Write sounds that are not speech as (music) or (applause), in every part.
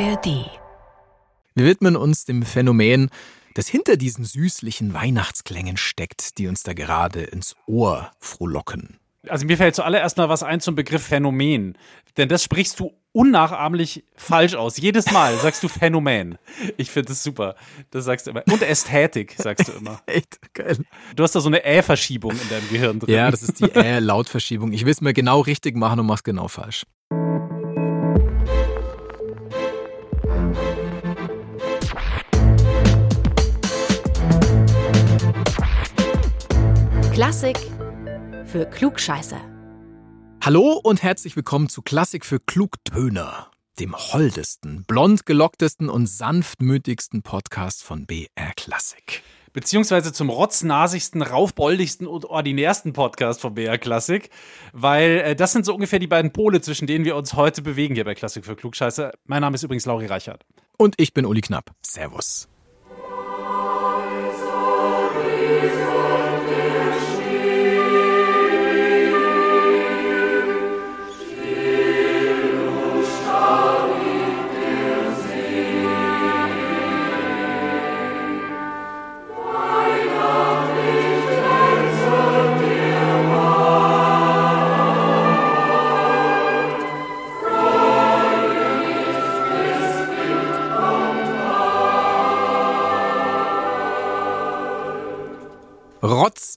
ARD. Wir widmen uns dem Phänomen, das hinter diesen süßlichen Weihnachtsklängen steckt, die uns da gerade ins Ohr frohlocken. Also mir fällt zuallererst mal was ein zum Begriff Phänomen. Denn das sprichst du unnachahmlich falsch aus. Jedes Mal sagst du Phänomen. (laughs) Ich finde das super. Das sagst du immer. Und Ästhetik sagst du immer. (laughs) Echt geil. Du hast da so eine Ä-Verschiebung in deinem Gehirn drin. Ja, das ist die Ä-Lautverschiebung. Ich will es mir genau richtig machen und mach's genau falsch. Klassik für Klugscheiße. Hallo und herzlich willkommen zu Klassik für Klugtöner, dem holdesten, blond gelocktesten und sanftmütigsten Podcast von BR Klassik. Beziehungsweise zum rotznasigsten, raufboldigsten und ordinärsten Podcast von BR Klassik, weil äh, das sind so ungefähr die beiden Pole, zwischen denen wir uns heute bewegen hier bei Klassik für Klugscheiße. Mein Name ist übrigens Lauri Reichert. Und ich bin Uli Knapp. Servus.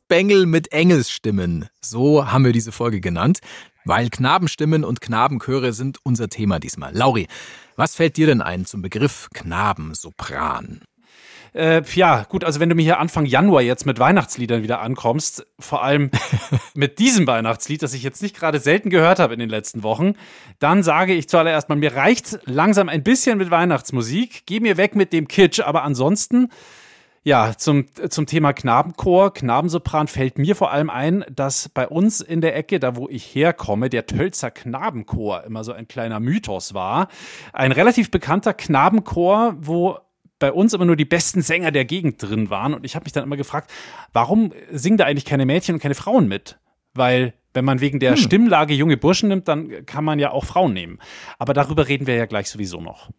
Rotzbengel mit Engelsstimmen. So haben wir diese Folge genannt, weil Knabenstimmen und Knabenchöre sind unser Thema diesmal. Lauri, was fällt dir denn ein zum Begriff Knabensopran? Äh, ja, gut, also wenn du mir hier Anfang Januar jetzt mit Weihnachtsliedern wieder ankommst, vor allem (laughs) mit diesem Weihnachtslied, das ich jetzt nicht gerade selten gehört habe in den letzten Wochen, dann sage ich zuallererst mal, mir reicht langsam ein bisschen mit Weihnachtsmusik. Geh mir weg mit dem Kitsch, aber ansonsten ja, zum, zum Thema Knabenchor, Knabensopran fällt mir vor allem ein, dass bei uns in der Ecke, da wo ich herkomme, der Tölzer Knabenchor immer so ein kleiner Mythos war. Ein relativ bekannter Knabenchor, wo bei uns immer nur die besten Sänger der Gegend drin waren. Und ich habe mich dann immer gefragt, warum singen da eigentlich keine Mädchen und keine Frauen mit? Weil wenn man wegen der hm. Stimmlage junge Burschen nimmt, dann kann man ja auch Frauen nehmen. Aber darüber reden wir ja gleich sowieso noch.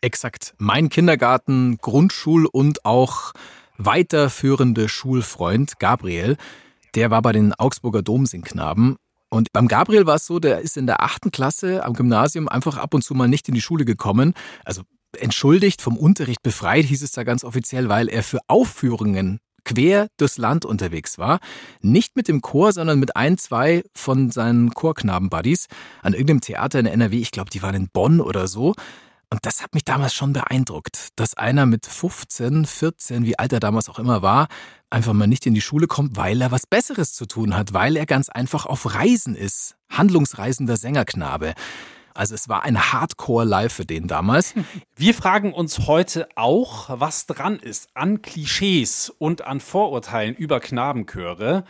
Exakt. Mein Kindergarten, Grundschul- und auch weiterführende Schulfreund Gabriel, der war bei den Augsburger Domsingknaben. Und beim Gabriel war es so, der ist in der achten Klasse am Gymnasium einfach ab und zu mal nicht in die Schule gekommen. Also entschuldigt, vom Unterricht befreit, hieß es da ganz offiziell, weil er für Aufführungen quer durchs Land unterwegs war. Nicht mit dem Chor, sondern mit ein, zwei von seinen Chorknaben-Buddies an irgendeinem Theater in NRW. Ich glaube, die waren in Bonn oder so. Und das hat mich damals schon beeindruckt, dass einer mit 15, 14, wie alt er damals auch immer war, einfach mal nicht in die Schule kommt, weil er was Besseres zu tun hat, weil er ganz einfach auf Reisen ist. Handlungsreisender Sängerknabe. Also es war ein Hardcore-Live für den damals. (laughs) Wir fragen uns heute auch, was dran ist an Klischees und an Vorurteilen über Knabenchöre.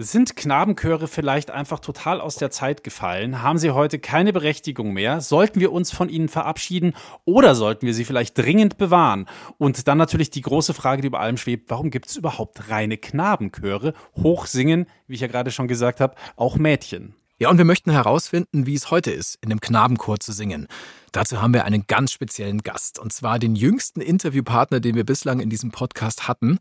Sind Knabenchöre vielleicht einfach total aus der Zeit gefallen? Haben sie heute keine Berechtigung mehr? Sollten wir uns von ihnen verabschieden oder sollten wir sie vielleicht dringend bewahren? Und dann natürlich die große Frage, die über allem schwebt, warum gibt es überhaupt reine Knabenchöre? Hochsingen, wie ich ja gerade schon gesagt habe, auch Mädchen. Ja, und wir möchten herausfinden, wie es heute ist, in einem Knabenchor zu singen. Dazu haben wir einen ganz speziellen Gast, und zwar den jüngsten Interviewpartner, den wir bislang in diesem Podcast hatten.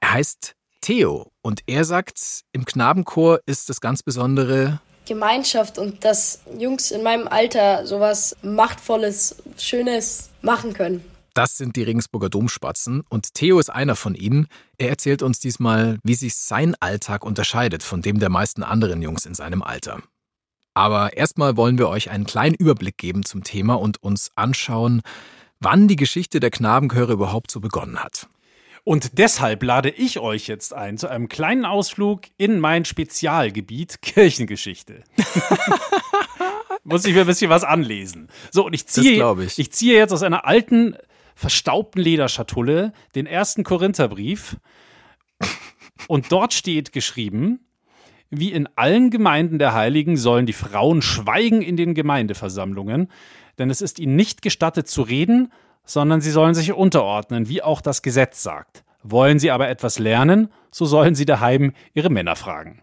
Er heißt Theo und er sagt, im Knabenchor ist das ganz Besondere Gemeinschaft und dass Jungs in meinem Alter sowas Machtvolles, Schönes machen können. Das sind die Regensburger Domspatzen und Theo ist einer von ihnen. Er erzählt uns diesmal, wie sich sein Alltag unterscheidet von dem der meisten anderen Jungs in seinem Alter. Aber erstmal wollen wir euch einen kleinen Überblick geben zum Thema und uns anschauen, wann die Geschichte der Knabenchöre überhaupt so begonnen hat. Und deshalb lade ich euch jetzt ein zu einem kleinen Ausflug in mein Spezialgebiet (laughs) Kirchengeschichte. (laughs) Muss ich mir ein bisschen was anlesen. So, und ich ziehe, ich. ich ziehe jetzt aus einer alten, verstaubten Lederschatulle den ersten Korintherbrief. Und dort steht geschrieben, wie in allen Gemeinden der Heiligen sollen die Frauen schweigen in den Gemeindeversammlungen, denn es ist ihnen nicht gestattet zu reden, sondern sie sollen sich unterordnen, wie auch das Gesetz sagt. Wollen sie aber etwas lernen, so sollen sie daheim ihre Männer fragen.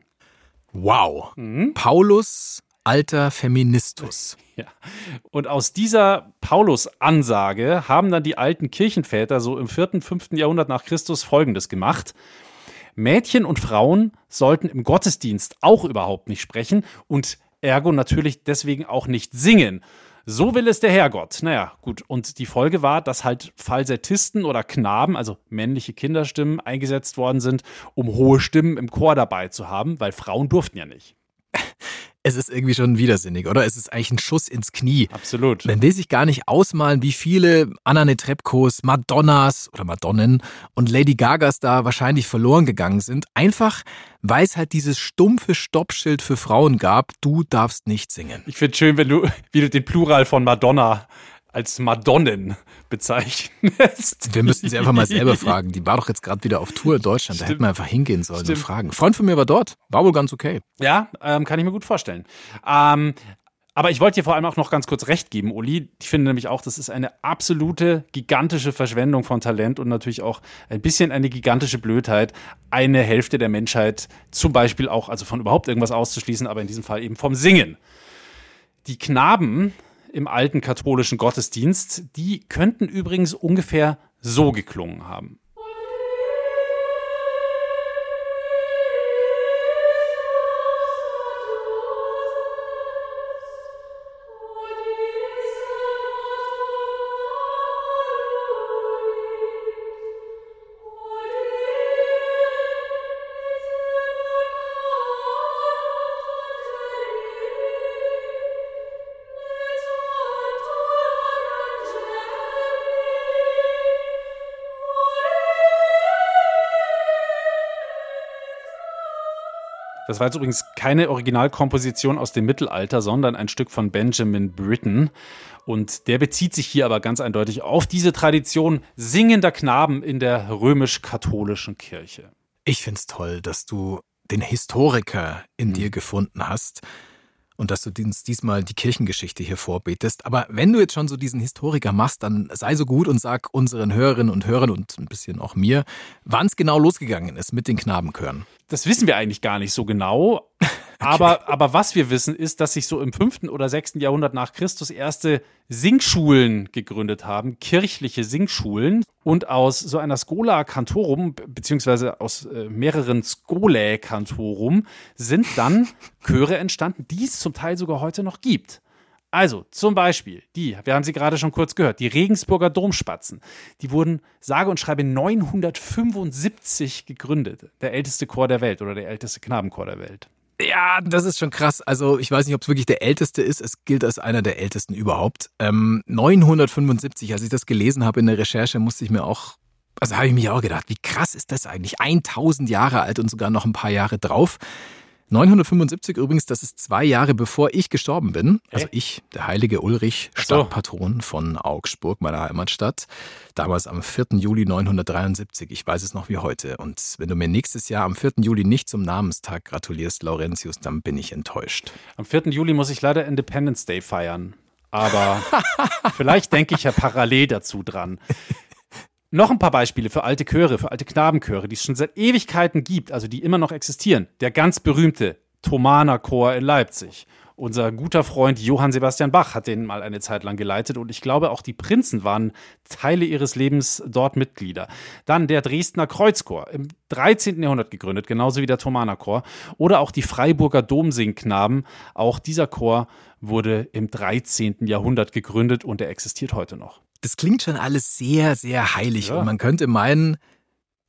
Wow. Mhm. Paulus alter Feministus. (laughs) Ja. Und aus dieser Paulus-Ansage haben dann die alten Kirchenväter so im 4., 5. Jahrhundert nach Christus Folgendes gemacht. Mädchen und Frauen sollten im Gottesdienst auch überhaupt nicht sprechen und ergo natürlich deswegen auch nicht singen. So will es der Herrgott. Naja, gut. Und die Folge war, dass halt Falsettisten oder Knaben, also männliche Kinderstimmen, eingesetzt worden sind, um hohe Stimmen im Chor dabei zu haben, weil Frauen durften ja nicht es ist irgendwie schon widersinnig, oder? Es ist eigentlich ein Schuss ins Knie. Absolut. Man will sich gar nicht ausmalen, wie viele Anna Netrebkos, Madonnas oder Madonnen und Lady Gagas da wahrscheinlich verloren gegangen sind. Einfach, weil es halt dieses stumpfe Stoppschild für Frauen gab, du darfst nicht singen. Ich finde schön, wenn du, (laughs) wie du den Plural von Madonna als Madonnen (laughs) bezeichnest. Wir müssten sie einfach mal selber (laughs) fragen. Die war doch jetzt gerade wieder auf Tour in Deutschland. Stimmt. Da hätten wir einfach hingehen sollen Stimmt. und fragen. Ein Freund von mir war dort. War wohl ganz okay. Ja, ähm, kann ich mir gut vorstellen. Ähm, aber ich wollte dir vor allem auch noch ganz kurz recht geben, Uli. Ich finde nämlich auch, das ist eine absolute gigantische Verschwendung von Talent und natürlich auch ein bisschen eine gigantische Blödheit, eine Hälfte der Menschheit zum Beispiel auch, also von überhaupt irgendwas auszuschließen, aber in diesem Fall eben vom Singen. Die Knaben im alten katholischen Gottesdienst. Die könnten übrigens ungefähr so geklungen haben. Das war jetzt übrigens keine Originalkomposition aus dem Mittelalter, sondern ein Stück von Benjamin Britten. Und der bezieht sich hier aber ganz eindeutig auf diese Tradition singender Knaben in der römisch-katholischen Kirche. Ich finde es toll, dass du den Historiker in mhm. dir gefunden hast und dass du diesmal die Kirchengeschichte hier vorbetest. Aber wenn du jetzt schon so diesen Historiker machst, dann sei so gut und sag unseren Hörerinnen und Hörern und ein bisschen auch mir, wann es genau losgegangen ist mit den Knabenchören. Das wissen wir eigentlich gar nicht so genau. Aber, aber was wir wissen, ist, dass sich so im 5. oder 6. Jahrhundert nach Christus erste Singschulen gegründet haben, kirchliche Singschulen. Und aus so einer Schola Cantorum, beziehungsweise aus äh, mehreren Scholae Cantorum, sind dann Chöre entstanden, die es zum Teil sogar heute noch gibt. Also zum Beispiel die, wir haben sie gerade schon kurz gehört, die Regensburger Domspatzen. Die wurden sage und schreibe 975 gegründet. Der älteste Chor der Welt oder der älteste Knabenchor der Welt. Ja, das ist schon krass. Also ich weiß nicht, ob es wirklich der älteste ist. Es gilt als einer der ältesten überhaupt. Ähm, 975, als ich das gelesen habe in der Recherche, musste ich mir auch, also habe ich mich auch gedacht, wie krass ist das eigentlich? 1000 Jahre alt und sogar noch ein paar Jahre drauf. 975 übrigens, das ist zwei Jahre bevor ich gestorben bin. Also ich, der heilige Ulrich, Stadtpatron von Augsburg, meiner Heimatstadt. Damals am 4. Juli 973. Ich weiß es noch wie heute. Und wenn du mir nächstes Jahr am 4. Juli nicht zum Namenstag gratulierst, Laurentius, dann bin ich enttäuscht. Am 4. Juli muss ich leider Independence Day feiern. Aber (laughs) vielleicht denke ich ja parallel dazu dran. Noch ein paar Beispiele für alte Chöre, für alte Knabenchöre, die es schon seit Ewigkeiten gibt, also die immer noch existieren. Der ganz berühmte Thomaner Chor in Leipzig. Unser guter Freund Johann Sebastian Bach hat den mal eine Zeit lang geleitet und ich glaube, auch die Prinzen waren Teile ihres Lebens dort Mitglieder. Dann der Dresdner Kreuzchor, im 13. Jahrhundert gegründet, genauso wie der Thomaner Chor. Oder auch die Freiburger Domsingknaben. Auch dieser Chor wurde im 13. Jahrhundert gegründet und er existiert heute noch das klingt schon alles sehr, sehr heilig. Ja. Und man könnte meinen,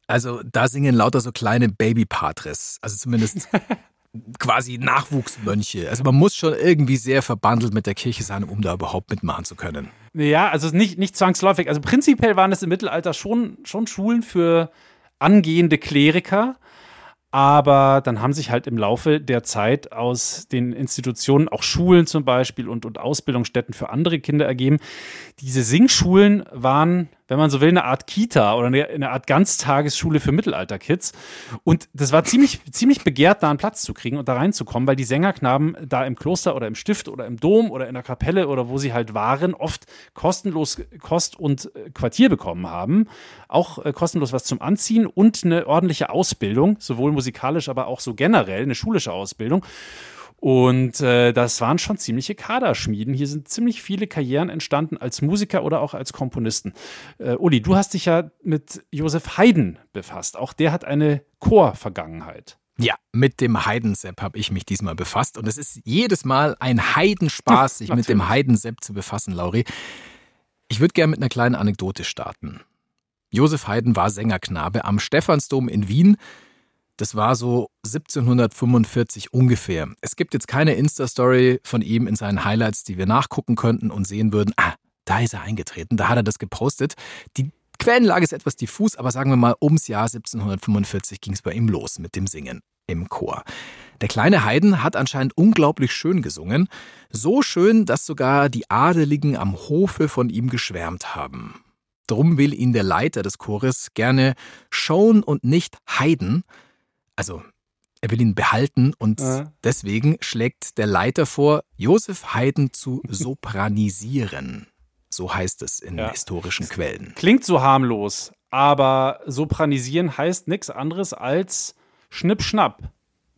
also da singen lauter so kleine Baby-Patres. Also zumindest (laughs) quasi Nachwuchsmönche. Also man muss schon irgendwie sehr verbandelt mit der Kirche sein, um da überhaupt mitmachen zu können. Ja, also nicht, nicht zwangsläufig. Also prinzipiell waren es im Mittelalter schon, schon Schulen für angehende Kleriker. Aber dann haben sich halt im Laufe der Zeit aus den Institutionen auch Schulen zum Beispiel und, und Ausbildungsstätten für andere Kinder ergeben. Diese Singschulen waren wenn man so will, eine Art Kita oder eine, eine Art Ganztagesschule für Mittelalterkids. Und das war ziemlich, (laughs) ziemlich begehrt, da einen Platz zu kriegen und da reinzukommen, weil die Sängerknaben da im Kloster oder im Stift oder im Dom oder in der Kapelle oder wo sie halt waren, oft kostenlos Kost und äh, Quartier bekommen haben. Auch äh, kostenlos was zum Anziehen und eine ordentliche Ausbildung, sowohl musikalisch, aber auch so generell, eine schulische Ausbildung. Und äh, das waren schon ziemliche Kaderschmieden. Hier sind ziemlich viele Karrieren entstanden als Musiker oder auch als Komponisten. Äh, Uli, du hast dich ja mit Josef Haydn befasst. Auch der hat eine Chorvergangenheit. Ja, mit dem Heidensepp habe ich mich diesmal befasst und es ist jedes Mal ein Heidenspaß, (laughs) sich mit dem Heidensepp zu befassen, Lauri. Ich würde gerne mit einer kleinen Anekdote starten. Josef Haydn war Sängerknabe am Stephansdom in Wien. Das war so 1745 ungefähr. Es gibt jetzt keine Insta-Story von ihm in seinen Highlights, die wir nachgucken könnten und sehen würden, ah, da ist er eingetreten, da hat er das gepostet. Die Quellenlage ist etwas diffus, aber sagen wir mal, ums Jahr 1745 ging es bei ihm los mit dem Singen im Chor. Der kleine Haydn hat anscheinend unglaublich schön gesungen, so schön, dass sogar die Adeligen am Hofe von ihm geschwärmt haben. Drum will ihn der Leiter des Chores gerne Schon und nicht Haydn, also er will ihn behalten und ja. deswegen schlägt der Leiter vor, Josef Haydn zu (laughs) sopranisieren. So heißt es in ja. historischen Quellen. Klingt so harmlos, aber sopranisieren heißt nichts anderes als Schnipp-Schnapp.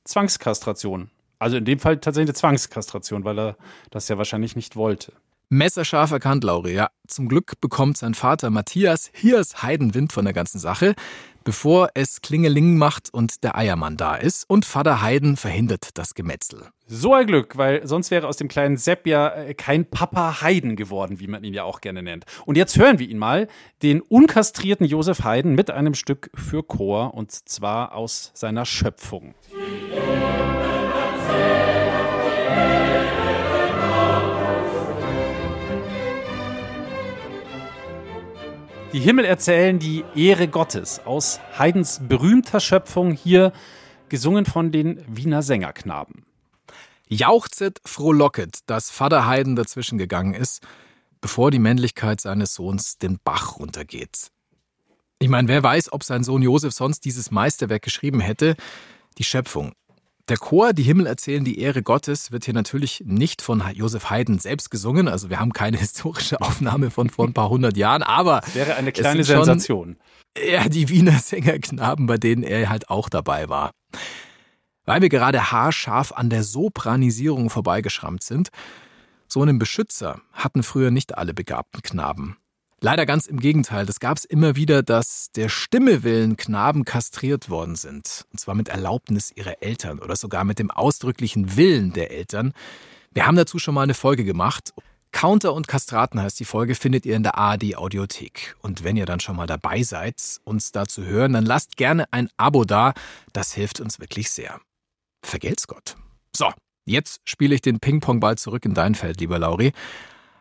Zwangskastration. Also in dem Fall tatsächlich eine Zwangskastration, weil er das ja wahrscheinlich nicht wollte. Messerscharf erkannt, Lauri. Ja, zum Glück bekommt sein Vater Matthias Hiers Heidenwind von der ganzen Sache, bevor es Klingeling macht und der Eiermann da ist. Und Vater Heiden verhindert das Gemetzel. So ein Glück, weil sonst wäre aus dem kleinen Sepp ja äh, kein Papa Heiden geworden, wie man ihn ja auch gerne nennt. Und jetzt hören wir ihn mal, den unkastrierten Josef Haydn mit einem Stück für Chor und zwar aus seiner Schöpfung. Die Himmel erzählen die Ehre Gottes aus Haydns berühmter Schöpfung hier gesungen von den Wiener Sängerknaben. Jauchzet, frohlocket, dass Vater Haydn dazwischen gegangen ist, bevor die Männlichkeit seines Sohns den Bach runtergeht. Ich meine, wer weiß, ob sein Sohn Josef sonst dieses Meisterwerk geschrieben hätte, die Schöpfung. Der Chor Die Himmel erzählen die Ehre Gottes wird hier natürlich nicht von Josef Haydn selbst gesungen. Also wir haben keine (laughs) historische Aufnahme von vor ein paar hundert Jahren, aber das wäre eine kleine Sensation. Ja, die Wiener Sängerknaben, bei denen er halt auch dabei war. Weil wir gerade haarscharf an der Sopranisierung vorbeigeschrammt sind, so einen Beschützer hatten früher nicht alle begabten Knaben. Leider ganz im Gegenteil. Das gab es immer wieder, dass der Stimme willen Knaben kastriert worden sind. Und zwar mit Erlaubnis ihrer Eltern oder sogar mit dem ausdrücklichen Willen der Eltern. Wir haben dazu schon mal eine Folge gemacht. Counter und Kastraten heißt die Folge, findet ihr in der ARD Audiothek. Und wenn ihr dann schon mal dabei seid, uns da zu hören, dann lasst gerne ein Abo da. Das hilft uns wirklich sehr. Vergelt's Gott. So, jetzt spiele ich den Ping-Pong-Ball zurück in dein Feld, lieber Lauri.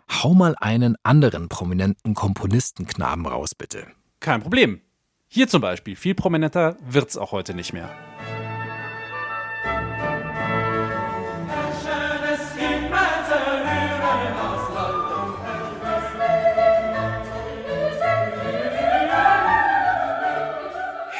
Hau mal einen anderen prominenten Komponistenknaben raus, bitte. Kein Problem. Hier zum Beispiel. Viel prominenter wird's auch heute nicht mehr.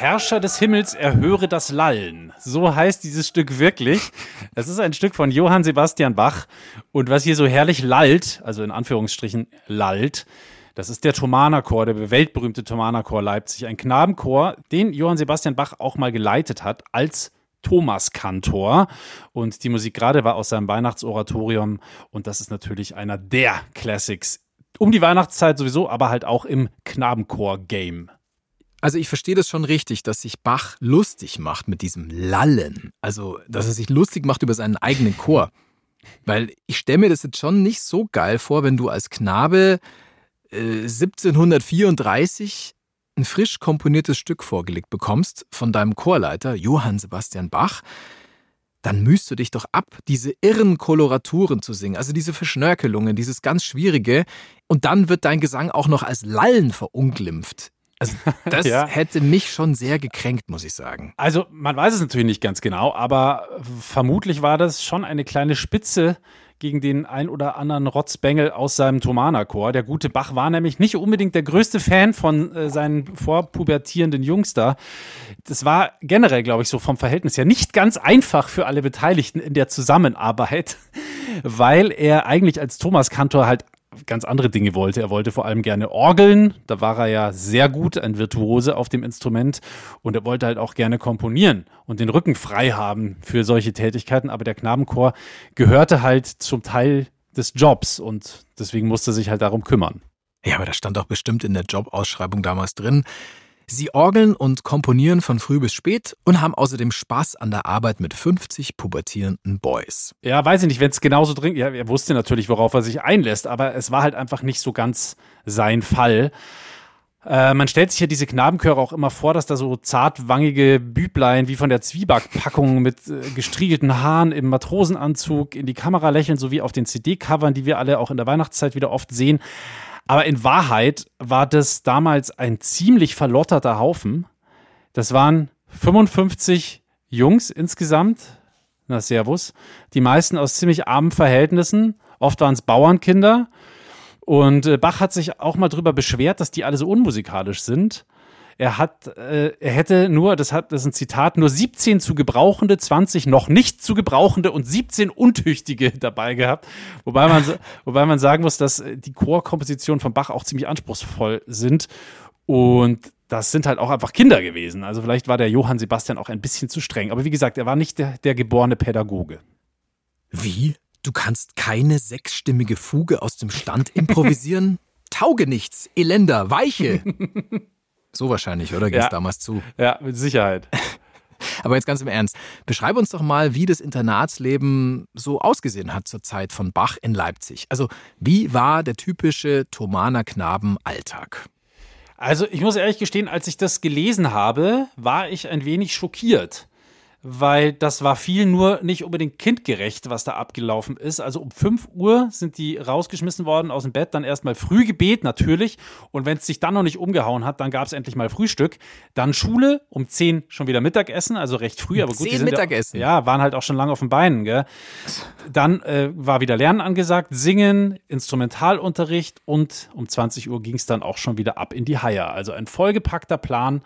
Herrscher des Himmels erhöre das Lallen. So heißt dieses Stück wirklich. Es ist ein Stück von Johann Sebastian Bach. Und was hier so herrlich lallt, also in Anführungsstrichen lallt, das ist der Thomanerchor, der weltberühmte Thomanerchor Leipzig. Ein Knabenchor, den Johann Sebastian Bach auch mal geleitet hat als Thomaskantor. Und die Musik gerade war aus seinem Weihnachtsoratorium. Und das ist natürlich einer der Classics. Um die Weihnachtszeit sowieso, aber halt auch im Knabenchor-Game. Also ich verstehe das schon richtig, dass sich Bach lustig macht mit diesem Lallen. Also, dass er sich lustig macht über seinen eigenen Chor. Weil ich stelle mir das jetzt schon nicht so geil vor, wenn du als Knabe äh, 1734 ein frisch komponiertes Stück vorgelegt bekommst von deinem Chorleiter Johann Sebastian Bach, dann mühst du dich doch ab, diese irren Koloraturen zu singen, also diese Verschnörkelungen, dieses ganz Schwierige, und dann wird dein Gesang auch noch als Lallen verunglimpft. Also das (laughs) ja. hätte mich schon sehr gekränkt, muss ich sagen. Also man weiß es natürlich nicht ganz genau, aber vermutlich war das schon eine kleine Spitze gegen den ein oder anderen Rotzbengel aus seinem Thomanerchor. Der gute Bach war nämlich nicht unbedingt der größte Fan von äh, seinen vorpubertierenden Jungs da. Das war generell, glaube ich, so vom Verhältnis her nicht ganz einfach für alle Beteiligten in der Zusammenarbeit, (laughs) weil er eigentlich als Thomas Kantor halt ganz andere Dinge wollte. Er wollte vor allem gerne Orgeln, da war er ja sehr gut, ein Virtuose auf dem Instrument und er wollte halt auch gerne komponieren und den Rücken frei haben für solche Tätigkeiten, aber der Knabenchor gehörte halt zum Teil des Jobs und deswegen musste er sich halt darum kümmern. Ja, aber das stand doch bestimmt in der Jobausschreibung damals drin. Sie orgeln und komponieren von früh bis spät und haben außerdem Spaß an der Arbeit mit 50 pubertierenden Boys. Ja, weiß ich nicht, wenn es genauso dringend. Ja, er wusste natürlich, worauf er sich einlässt, aber es war halt einfach nicht so ganz sein Fall. Äh, man stellt sich ja diese Knabenchöre auch immer vor, dass da so zartwangige Büblein wie von der Zwiebackpackung mit äh, gestriegelten Haaren im Matrosenanzug in die Kamera lächeln, so wie auf den CD-Covern, die wir alle auch in der Weihnachtszeit wieder oft sehen. Aber in Wahrheit war das damals ein ziemlich verlotterter Haufen. Das waren 55 Jungs insgesamt. Na, Servus. Die meisten aus ziemlich armen Verhältnissen. Oft waren es Bauernkinder. Und äh, Bach hat sich auch mal drüber beschwert, dass die alle so unmusikalisch sind. Er hat, äh, er hätte nur, das hat, das ist ein Zitat, nur 17 zu gebrauchende, 20 noch nicht zu gebrauchende und 17 untüchtige (laughs) dabei gehabt. Wobei man, (laughs) wobei man sagen muss, dass die Chorkompositionen von Bach auch ziemlich anspruchsvoll sind. Und das sind halt auch einfach Kinder gewesen. Also vielleicht war der Johann Sebastian auch ein bisschen zu streng. Aber wie gesagt, er war nicht der, der geborene Pädagoge. Wie? Du kannst keine sechsstimmige Fuge aus dem Stand improvisieren? (laughs) Tauge nichts, Elender, Weiche. So wahrscheinlich, oder? Ging es ja. damals zu? Ja, mit Sicherheit. (laughs) Aber jetzt ganz im Ernst, beschreib uns doch mal, wie das Internatsleben so ausgesehen hat zur Zeit von Bach in Leipzig. Also, wie war der typische Thomaner Knaben Alltag? Also, ich muss ehrlich gestehen, als ich das gelesen habe, war ich ein wenig schockiert weil das war viel nur nicht unbedingt kindgerecht, was da abgelaufen ist. Also um 5 Uhr sind die rausgeschmissen worden aus dem Bett, dann erstmal Frühgebet natürlich. Und wenn es sich dann noch nicht umgehauen hat, dann gab es endlich mal Frühstück. Dann Schule, um 10 schon wieder Mittagessen, also recht früh, aber gut. 10 Mittagessen? Ja, ja, waren halt auch schon lange auf den Beinen. Gell? Dann äh, war wieder Lernen angesagt, Singen, Instrumentalunterricht und um 20 Uhr ging es dann auch schon wieder ab in die Haie. Also ein vollgepackter Plan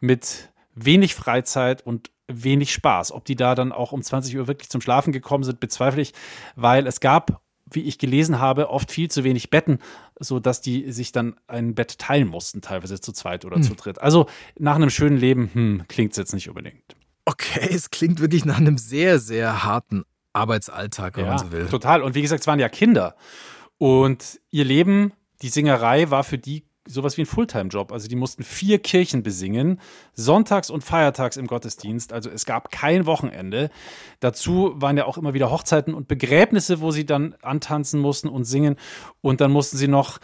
mit wenig Freizeit und wenig Spaß. Ob die da dann auch um 20 Uhr wirklich zum Schlafen gekommen sind, bezweifle ich, weil es gab, wie ich gelesen habe, oft viel zu wenig Betten, sodass die sich dann ein Bett teilen mussten, teilweise zu zweit oder hm. zu dritt. Also nach einem schönen Leben hm, klingt es jetzt nicht unbedingt. Okay, es klingt wirklich nach einem sehr, sehr harten Arbeitsalltag, wenn ja, man so will. Total. Und wie gesagt, es waren ja Kinder. Und ihr Leben, die Singerei war für die sowas wie ein Fulltime-Job. Also die mussten vier Kirchen besingen, sonntags und feiertags im Gottesdienst. Also es gab kein Wochenende. Dazu waren ja auch immer wieder Hochzeiten und Begräbnisse, wo sie dann antanzen mussten und singen. Und dann mussten sie noch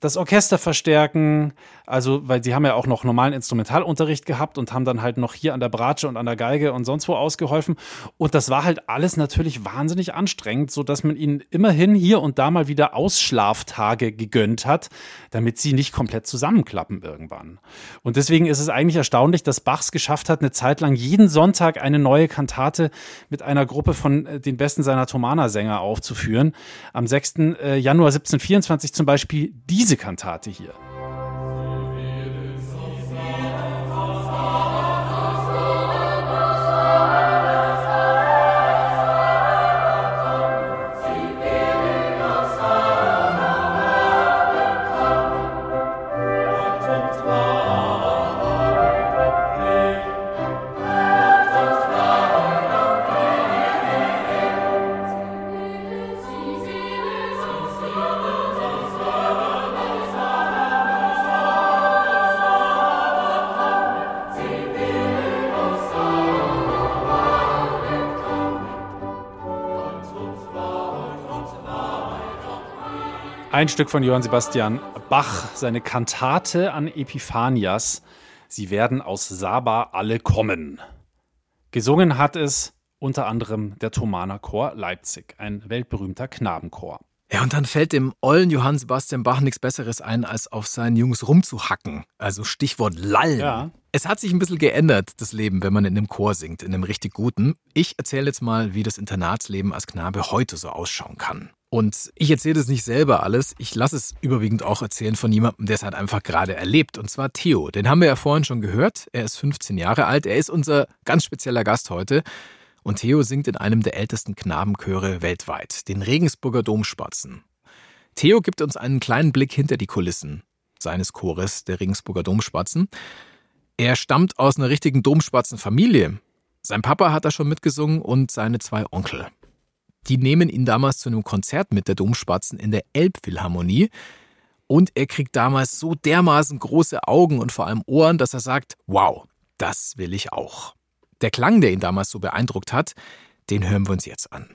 das Orchester verstärken, also weil sie haben ja auch noch normalen Instrumentalunterricht gehabt und haben dann halt noch hier an der Bratsche und an der Geige und sonst wo ausgeholfen und das war halt alles natürlich wahnsinnig anstrengend, so dass man ihnen immerhin hier und da mal wieder Ausschlaftage gegönnt hat, damit sie nicht komplett zusammenklappen irgendwann. Und deswegen ist es eigentlich erstaunlich, dass Bachs geschafft hat, eine Zeit lang jeden Sonntag eine neue Kantate mit einer Gruppe von äh, den besten seiner Thomaner-Sänger aufzuführen. Am 6. Äh, Januar 1724 zum Beispiel diese diese Kantate hier. Ein Stück von Johann Sebastian Bach, seine Kantate an Epiphanias. Sie werden aus Saba alle kommen. Gesungen hat es unter anderem der Thomaner Chor Leipzig, ein weltberühmter Knabenchor. Ja, und dann fällt dem ollen Johann Sebastian Bach nichts Besseres ein, als auf seinen Jungs rumzuhacken. Also Stichwort Lallen. Ja. Es hat sich ein bisschen geändert, das Leben, wenn man in einem Chor singt, in einem richtig guten. Ich erzähle jetzt mal, wie das Internatsleben als Knabe heute so ausschauen kann. Und ich erzähle das nicht selber alles. Ich lasse es überwiegend auch erzählen von jemandem, der es halt einfach gerade erlebt. Und zwar Theo. Den haben wir ja vorhin schon gehört. Er ist 15 Jahre alt. Er ist unser ganz spezieller Gast heute. Und Theo singt in einem der ältesten Knabenchöre weltweit, den Regensburger Domspatzen. Theo gibt uns einen kleinen Blick hinter die Kulissen seines Chores der Regensburger Domspatzen. Er stammt aus einer richtigen Domspatzenfamilie. Sein Papa hat da schon mitgesungen und seine zwei Onkel. Die nehmen ihn damals zu einem Konzert mit der Domspatzen in der Elbphilharmonie. Und er kriegt damals so dermaßen große Augen und vor allem Ohren, dass er sagt, wow, das will ich auch. Der Klang, der ihn damals so beeindruckt hat, den hören wir uns jetzt an.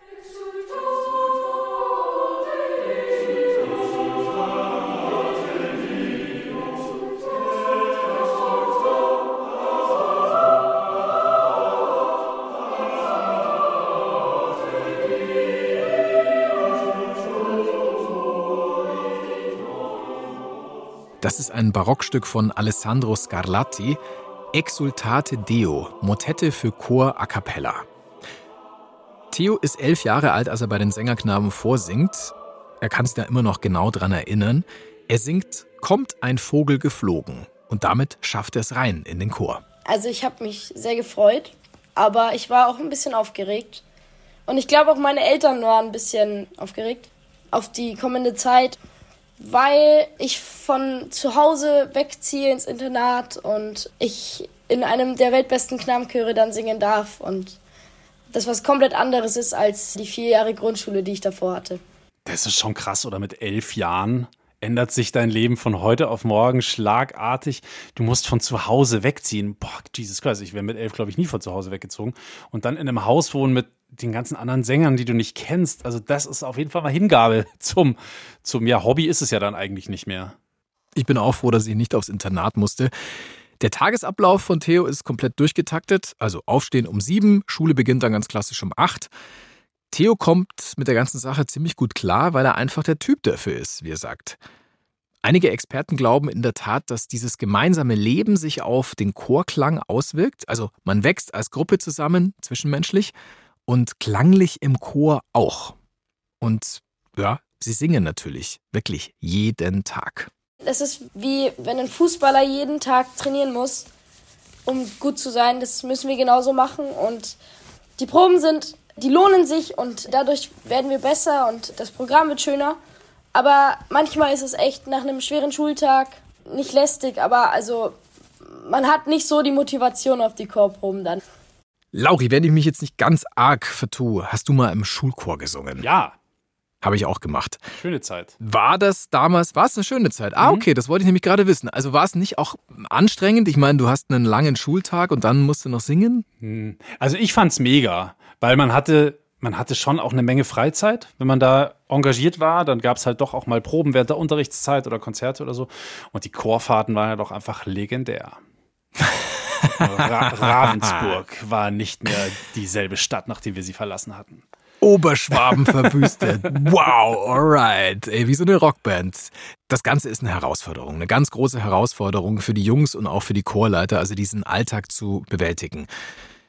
Das ist ein Barockstück von Alessandro Scarlatti, Exultate Deo, Motette für Chor a cappella. Theo ist elf Jahre alt, als er bei den Sängerknaben vorsingt. Er kann sich da immer noch genau dran erinnern. Er singt Kommt ein Vogel geflogen und damit schafft er es rein in den Chor. Also ich habe mich sehr gefreut, aber ich war auch ein bisschen aufgeregt. Und ich glaube auch meine Eltern waren ein bisschen aufgeregt auf die kommende Zeit weil ich von zu Hause wegziehe ins Internat und ich in einem der weltbesten Knabenchöre dann singen darf und das was komplett anderes ist als die vier Jahre Grundschule, die ich davor hatte. Das ist schon krass, oder mit elf Jahren ändert sich dein Leben von heute auf morgen schlagartig. Du musst von zu Hause wegziehen. Boah, Jesus Christ, ich wäre mit elf, glaube ich, nie von zu Hause weggezogen. Und dann in einem Haus wohnen mit den ganzen anderen Sängern, die du nicht kennst. Also das ist auf jeden Fall mal Hingabe (laughs) zum, zum ja, Hobby ist es ja dann eigentlich nicht mehr. Ich bin auch froh, dass ich nicht aufs Internat musste. Der Tagesablauf von Theo ist komplett durchgetaktet. Also aufstehen um sieben, Schule beginnt dann ganz klassisch um acht. Theo kommt mit der ganzen Sache ziemlich gut klar, weil er einfach der Typ dafür ist, wie er sagt. Einige Experten glauben in der Tat, dass dieses gemeinsame Leben sich auf den Chorklang auswirkt. Also man wächst als Gruppe zusammen, zwischenmenschlich, und klanglich im Chor auch. Und ja, sie singen natürlich wirklich jeden Tag. Es ist wie wenn ein Fußballer jeden Tag trainieren muss, um gut zu sein. Das müssen wir genauso machen. Und die Proben sind, die lohnen sich und dadurch werden wir besser und das Programm wird schöner. Aber manchmal ist es echt nach einem schweren Schultag nicht lästig, aber also man hat nicht so die Motivation auf die Chorproben dann. Lauri, wenn ich mich jetzt nicht ganz arg vertue, hast du mal im Schulchor gesungen? Ja. Habe ich auch gemacht. Schöne Zeit. War das damals, war es eine schöne Zeit? Ah, mhm. okay, das wollte ich nämlich gerade wissen. Also war es nicht auch anstrengend? Ich meine, du hast einen langen Schultag und dann musst du noch singen? Hm. Also ich fand es mega, weil man hatte, man hatte schon auch eine Menge Freizeit. Wenn man da engagiert war, dann gab es halt doch auch mal Proben während der Unterrichtszeit oder Konzerte oder so. Und die Chorfahrten waren ja doch einfach legendär. Ra Ravensburg war nicht mehr dieselbe Stadt, nachdem wir sie verlassen hatten. Oberschwaben verwüstet. Wow, alright. Ey, wie so eine Rockband. Das Ganze ist eine Herausforderung, eine ganz große Herausforderung für die Jungs und auch für die Chorleiter, also diesen Alltag zu bewältigen.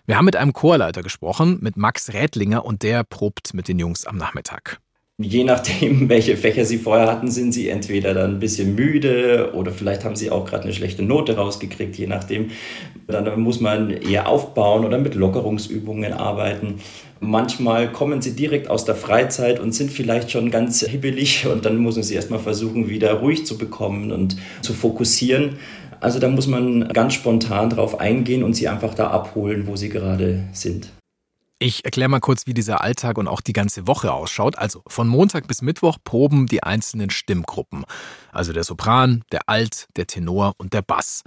Wir haben mit einem Chorleiter gesprochen, mit Max Rädlinger, und der probt mit den Jungs am Nachmittag. Je nachdem, (laughs) welche Fächer Sie vorher hatten, sind Sie entweder dann ein bisschen müde oder vielleicht haben Sie auch gerade eine schlechte Note rausgekriegt, je nachdem. Dann muss man eher aufbauen oder mit Lockerungsübungen arbeiten. Manchmal kommen sie direkt aus der Freizeit und sind vielleicht schon ganz hibbelig und dann muss man sie erstmal versuchen, wieder ruhig zu bekommen und zu fokussieren. Also da muss man ganz spontan drauf eingehen und sie einfach da abholen, wo sie gerade sind. Ich erkläre mal kurz, wie dieser Alltag und auch die ganze Woche ausschaut. Also von Montag bis Mittwoch proben die einzelnen Stimmgruppen. Also der Sopran, der Alt, der Tenor und der Bass.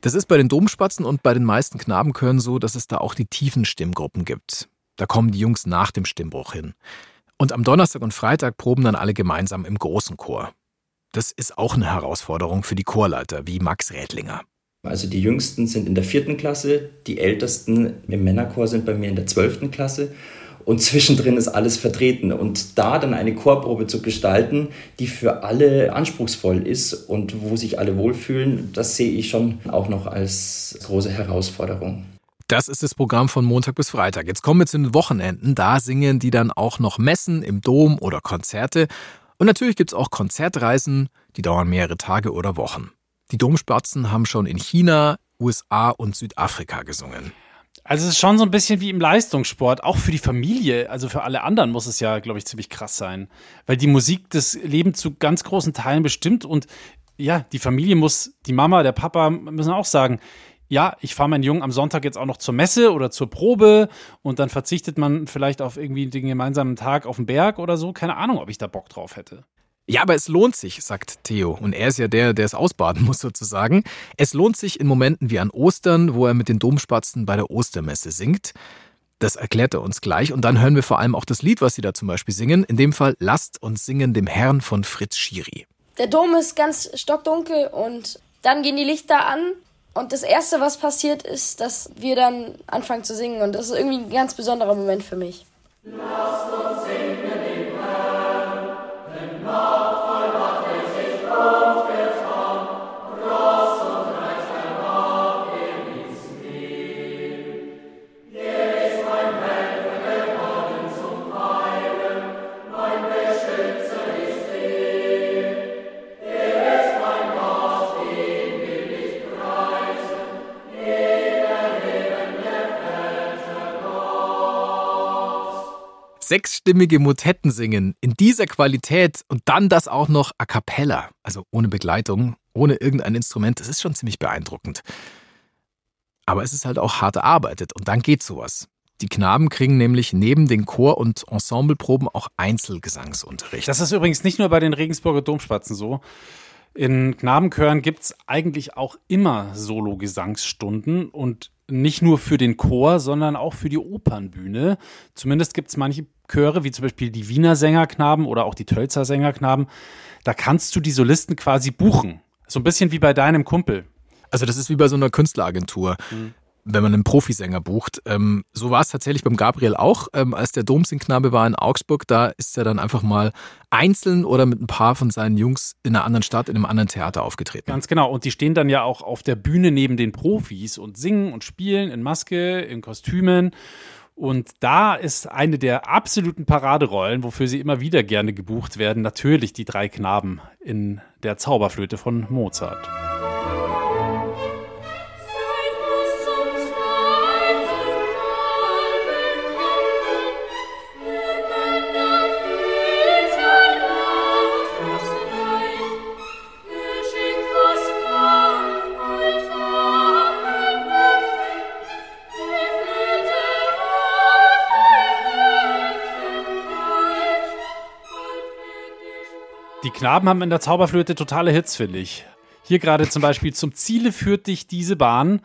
Das ist bei den Domspatzen und bei den meisten Knabenchören so, dass es da auch die tiefen Stimmgruppen gibt. Da kommen die Jungs nach dem Stimmbruch hin. Und am Donnerstag und Freitag proben dann alle gemeinsam im großen Chor. Das ist auch eine Herausforderung für die Chorleiter wie Max Rädlinger. Also die Jüngsten sind in der vierten Klasse, die Ältesten im Männerchor sind bei mir in der zwölften Klasse und zwischendrin ist alles vertreten. Und da dann eine Chorprobe zu gestalten, die für alle anspruchsvoll ist und wo sich alle wohlfühlen, das sehe ich schon auch noch als große Herausforderung. Das ist das Programm von Montag bis Freitag. Jetzt kommen wir zu den Wochenenden. Da singen die dann auch noch Messen im Dom oder Konzerte. Und natürlich gibt es auch Konzertreisen, die dauern mehrere Tage oder Wochen. Die Domspatzen haben schon in China, USA und Südafrika gesungen. Also es ist schon so ein bisschen wie im Leistungssport, auch für die Familie, also für alle anderen muss es ja, glaube ich, ziemlich krass sein, weil die Musik das Leben zu ganz großen Teilen bestimmt und ja, die Familie muss, die Mama, der Papa müssen auch sagen, ja, ich fahre meinen Jungen am Sonntag jetzt auch noch zur Messe oder zur Probe und dann verzichtet man vielleicht auf irgendwie den gemeinsamen Tag auf dem Berg oder so. Keine Ahnung, ob ich da Bock drauf hätte. Ja, aber es lohnt sich, sagt Theo. Und er ist ja der, der es ausbaden muss sozusagen. Es lohnt sich in Momenten wie an Ostern, wo er mit den Domspatzen bei der Ostermesse singt. Das erklärt er uns gleich. Und dann hören wir vor allem auch das Lied, was sie da zum Beispiel singen. In dem Fall Lasst uns singen dem Herrn von Fritz Schiri. Der Dom ist ganz stockdunkel und dann gehen die Lichter an. Und das Erste, was passiert, ist, dass wir dann anfangen zu singen. Und das ist irgendwie ein ganz besonderer Moment für mich. Lasst uns singen Sechsstimmige Motetten singen in dieser Qualität und dann das auch noch a cappella, also ohne Begleitung, ohne irgendein Instrument, das ist schon ziemlich beeindruckend. Aber es ist halt auch hart erarbeitet und dann geht sowas. Die Knaben kriegen nämlich neben den Chor- und Ensembleproben auch Einzelgesangsunterricht. Das ist übrigens nicht nur bei den Regensburger Domspatzen so. In Knabenchören gibt es eigentlich auch immer Solo-Gesangsstunden und nicht nur für den Chor, sondern auch für die Opernbühne. Zumindest gibt es manche Chöre, wie zum Beispiel die Wiener Sängerknaben oder auch die Tölzer Sängerknaben. Da kannst du die Solisten quasi buchen. So ein bisschen wie bei deinem Kumpel. Also das ist wie bei so einer Künstleragentur. Wenn man einen Profisänger bucht. Ähm, so war es tatsächlich beim Gabriel auch. Ähm, als der Domsingknabe war in Augsburg, da ist er dann einfach mal einzeln oder mit ein paar von seinen Jungs in einer anderen Stadt, in einem anderen Theater aufgetreten. Ganz genau. Und die stehen dann ja auch auf der Bühne neben den Profis und singen und spielen in Maske, in Kostümen. Und da ist eine der absoluten Paraderollen, wofür sie immer wieder gerne gebucht werden, natürlich die drei Knaben in der Zauberflöte von Mozart. Knaben haben in der Zauberflöte totale Hits, finde ich. Hier gerade zum Beispiel zum Ziele führt dich diese Bahn.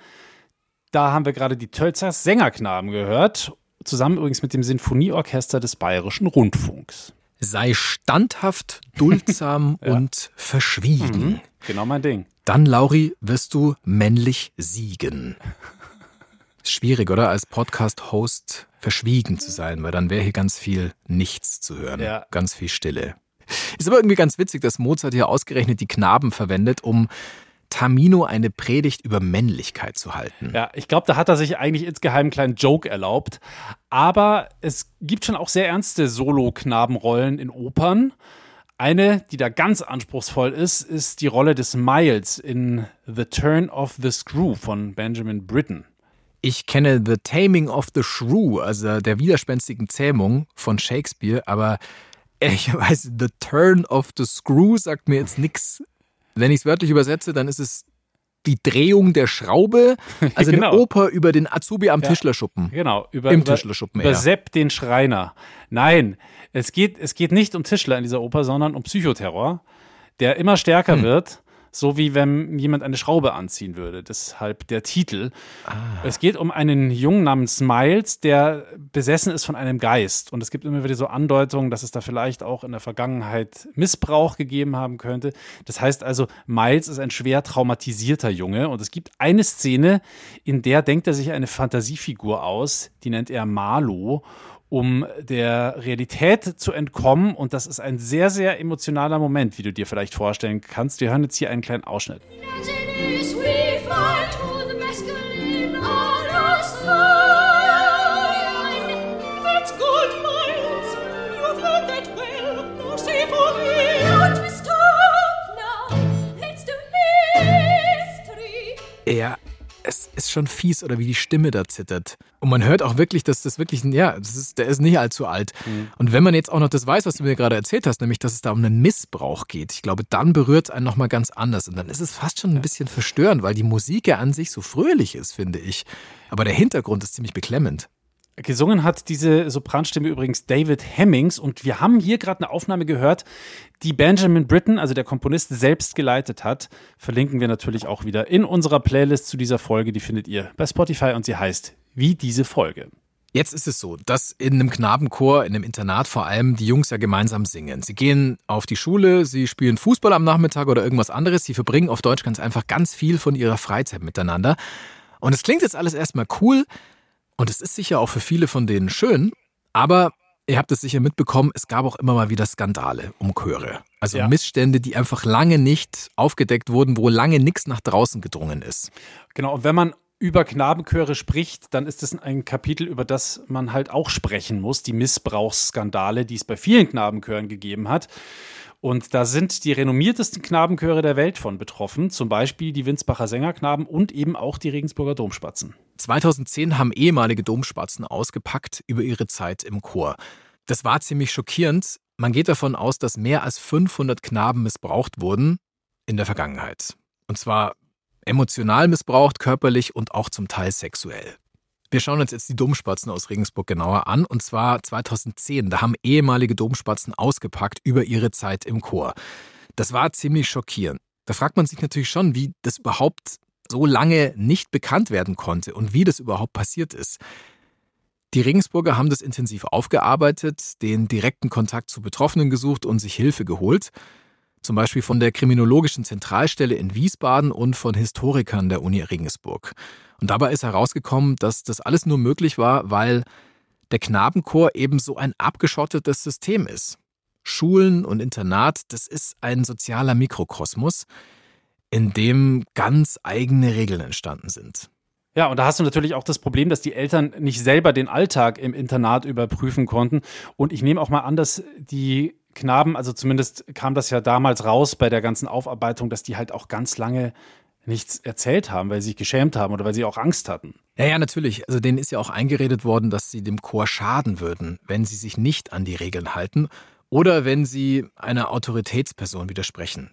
Da haben wir gerade die Tölzer Sängerknaben gehört. Zusammen übrigens mit dem Sinfonieorchester des Bayerischen Rundfunks. Sei standhaft, duldsam (laughs) und verschwiegen. Genau mein Ding. Dann, Lauri, wirst du männlich siegen. Schwierig, oder? Als Podcast-Host verschwiegen zu sein, weil dann wäre hier ganz viel Nichts zu hören. Ja. Ganz viel Stille. Ist aber irgendwie ganz witzig, dass Mozart hier ausgerechnet die Knaben verwendet, um Tamino eine Predigt über Männlichkeit zu halten. Ja, ich glaube, da hat er sich eigentlich insgeheim einen kleinen Joke erlaubt. Aber es gibt schon auch sehr ernste Solo-Knabenrollen in Opern. Eine, die da ganz anspruchsvoll ist, ist die Rolle des Miles in The Turn of the Screw von Benjamin Britten. Ich kenne The Taming of the Shrew, also der widerspenstigen Zähmung von Shakespeare, aber ich weiß, The Turn of the Screw sagt mir jetzt nichts. Wenn ich es wörtlich übersetze, dann ist es die Drehung der Schraube, (laughs) also Genau. eine Oper über den Azubi am Tischlerschuppen. Genau, über, Im über, Tischlerschuppen über. Sepp den Schreiner. Nein, es geht, es geht nicht um Tischler in dieser Oper, sondern um Psychoterror, der immer stärker Hm. wird, so wie wenn jemand eine Schraube anziehen würde. Deshalb der Titel. Ah. Es geht um einen Jungen namens Miles, der besessen ist von einem Geist. Und es gibt immer wieder so Andeutungen, dass es da vielleicht auch in der Vergangenheit Missbrauch gegeben haben könnte. Das heißt also, Miles ist ein schwer traumatisierter Junge. Und es gibt eine Szene, in der denkt er sich eine Fantasiefigur aus, die nennt er Marlo um der Realität zu entkommen. Und das ist ein sehr, sehr emotionaler Moment, wie du dir vielleicht vorstellen kannst. Wir hören jetzt hier einen kleinen Ausschnitt. Ja, es ist schon fies oder wie die Stimme da zittert. Und man hört auch wirklich, dass das wirklich, ein, ja, das ist, der ist nicht allzu alt. Mhm. Und wenn man jetzt auch noch das weiß, was du mir gerade erzählt hast, nämlich, dass es da um einen Missbrauch geht, ich glaube, dann berührt es einen nochmal ganz anders. Und dann ist es fast schon ein bisschen verstörend, weil die Musik ja an sich so fröhlich ist, finde ich. Aber der Hintergrund ist ziemlich beklemmend. Gesungen hat diese Sopranstimme übrigens David Hemmings und wir haben hier gerade eine Aufnahme gehört, die Benjamin Britten, also der Komponist, selbst geleitet hat. Verlinken wir natürlich auch wieder in unserer Playlist zu dieser Folge. Die findet ihr bei Spotify und sie heißt wie diese Folge. Jetzt ist es so, dass in einem Knabenchor, in einem Internat vor allem, die Jungs ja gemeinsam singen. Sie gehen auf die Schule, sie spielen Fußball am Nachmittag oder irgendwas anderes. Sie verbringen auf Deutsch ganz einfach ganz viel von ihrer Freizeit miteinander. Und es klingt jetzt alles erstmal cool und es ist sicher auch für viele von denen schön, aber Ihr habt es sicher mitbekommen, es gab auch immer mal wieder Skandale um Chöre. Also ja. Missstände, die einfach lange nicht aufgedeckt wurden, wo lange nichts nach draußen gedrungen ist. Genau, und wenn man über Knabenchöre spricht, dann ist es ein Kapitel, über das man halt auch sprechen muss, die Missbrauchsskandale, die es bei vielen Knabenchören gegeben hat. Und da sind die renommiertesten Knabenchöre der Welt von betroffen, zum Beispiel die Winsbacher Sängerknaben und eben auch die Regensburger Domspatzen. 2010 haben ehemalige Domspatzen ausgepackt über ihre Zeit im Chor. Das war ziemlich schockierend. Man geht davon aus, dass mehr als 500 Knaben missbraucht wurden in der Vergangenheit. Und zwar emotional missbraucht, körperlich und auch zum Teil sexuell. Wir schauen uns jetzt die Domspatzen aus Regensburg genauer an. Und zwar 2010. Da haben ehemalige Domspatzen ausgepackt über ihre Zeit im Chor. Das war ziemlich schockierend. Da fragt man sich natürlich schon, wie das überhaupt so lange nicht bekannt werden konnte und wie das überhaupt passiert ist. Die Regensburger haben das intensiv aufgearbeitet, den direkten Kontakt zu Betroffenen gesucht und sich Hilfe geholt. Zum Beispiel von der Kriminologischen Zentralstelle in Wiesbaden und von Historikern der Uni Regensburg. Und dabei ist herausgekommen, dass das alles nur möglich war, weil der Knabenchor eben so ein abgeschottetes System ist. Schulen und Internat, das ist ein sozialer Mikrokosmos, in dem ganz eigene Regeln entstanden sind. Ja, und da hast du natürlich auch das Problem, dass die Eltern nicht selber den Alltag im Internat überprüfen konnten. Und ich nehme auch mal an, dass die Knaben, also zumindest kam das ja damals raus bei der ganzen Aufarbeitung, dass die halt auch ganz lange nichts erzählt haben, weil sie sich geschämt haben oder weil sie auch Angst hatten. Ja, ja, natürlich. Also denen ist ja auch eingeredet worden, dass sie dem Chor schaden würden, wenn sie sich nicht an die Regeln halten oder wenn sie einer Autoritätsperson widersprechen.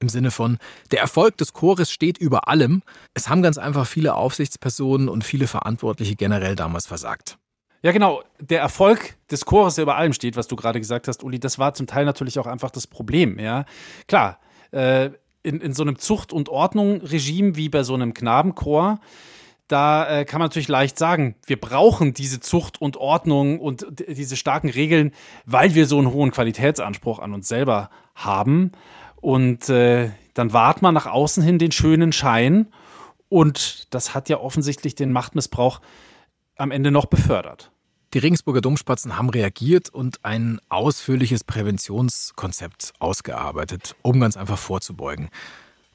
Im Sinne von, der Erfolg des Chores steht über allem. Es haben ganz einfach viele Aufsichtspersonen und viele Verantwortliche generell damals versagt. Ja, genau. Der Erfolg des Chores, der über allem steht, was du gerade gesagt hast, Uli, das war zum Teil natürlich auch einfach das Problem. Ja, klar. Äh, in, in so einem Zucht- und Ordnung-Regime wie bei so einem Knabenchor, da äh, kann man natürlich leicht sagen, wir brauchen diese Zucht und Ordnung und diese starken Regeln, weil wir so einen hohen Qualitätsanspruch an uns selber haben. Und äh, dann wahrt man nach außen hin den schönen Schein. Und das hat ja offensichtlich den Machtmissbrauch am Ende noch befördert. Die Regensburger Domspatzen haben reagiert und ein ausführliches Präventionskonzept ausgearbeitet, um ganz einfach vorzubeugen.